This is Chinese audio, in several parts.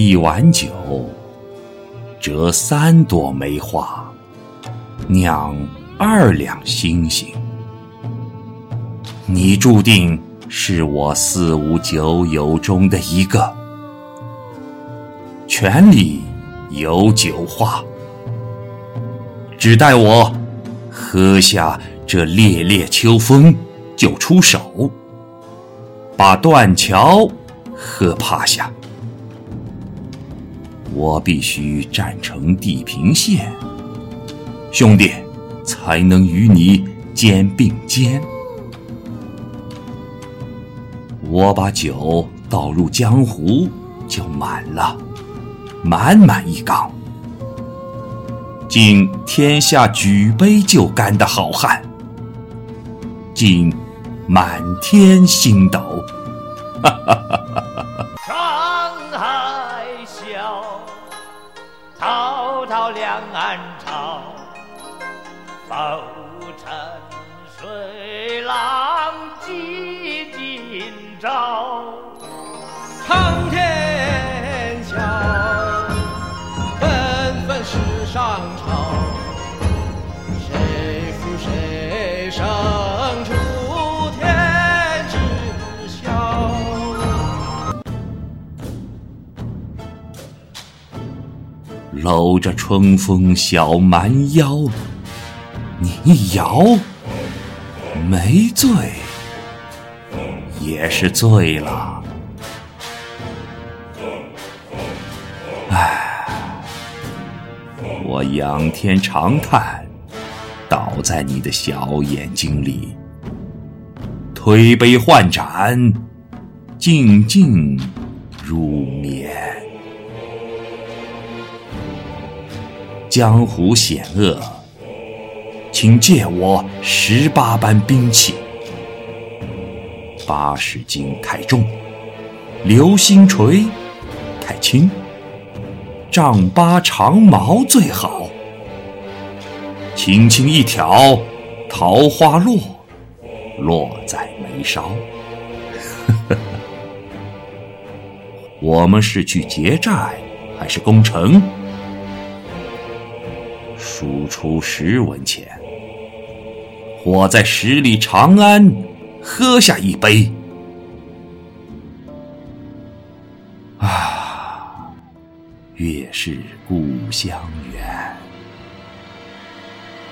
一碗酒，折三朵梅花，酿二两星星。你注定是我四五九友中的一个，泉里有酒话，只待我喝下这烈烈秋风，就出手，把断桥喝趴下。我必须站成地平线，兄弟，才能与你肩并肩。我把酒倒入江湖，就满了，满满一缸，敬天下举杯就干的好汉，敬满天星斗。哈哈哈哈哈！滔滔两岸潮，浮沉水浪几今朝。苍天笑，纷纷世上潮，谁负谁胜搂着春风小蛮腰，你一摇，没醉也是醉了。唉，我仰天长叹，倒在你的小眼睛里，推杯换盏，静静入眠。江湖险恶，请借我十八般兵器：八十斤太重，流星锤太轻，丈八长矛最好。轻轻一挑，桃花落，落在眉梢。我们是去劫寨，还是攻城？输出十文钱，我在十里长安喝下一杯。啊，月是故乡圆，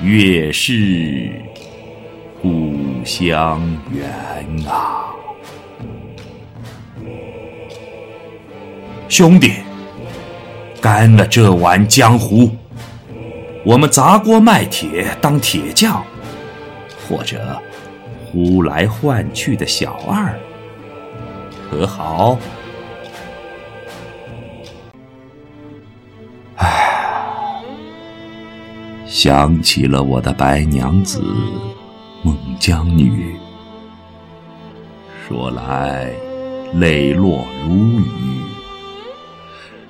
月是故乡圆啊！兄弟，干了这碗江湖！我们砸锅卖铁当铁匠，或者呼来唤去的小二，可好？唉，想起了我的白娘子孟姜女，说来泪落如雨，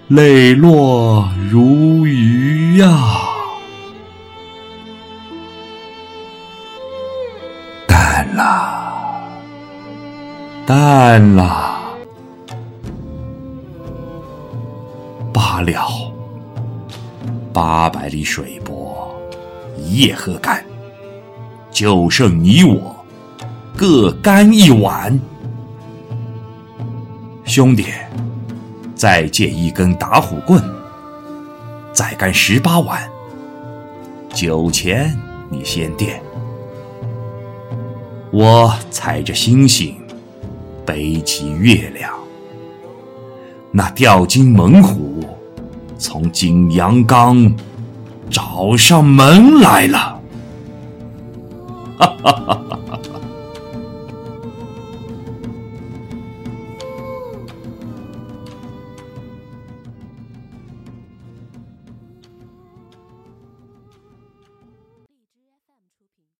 泪落如雨呀！淡了，罢了。八百里水泊，一夜喝干，就剩你我各干一碗。兄弟，再借一根打虎棍，再干十八碗。酒钱你先垫。我踩着星星，背起月亮。那吊睛猛虎从景阳冈找上门来了，哈哈哈哈哈！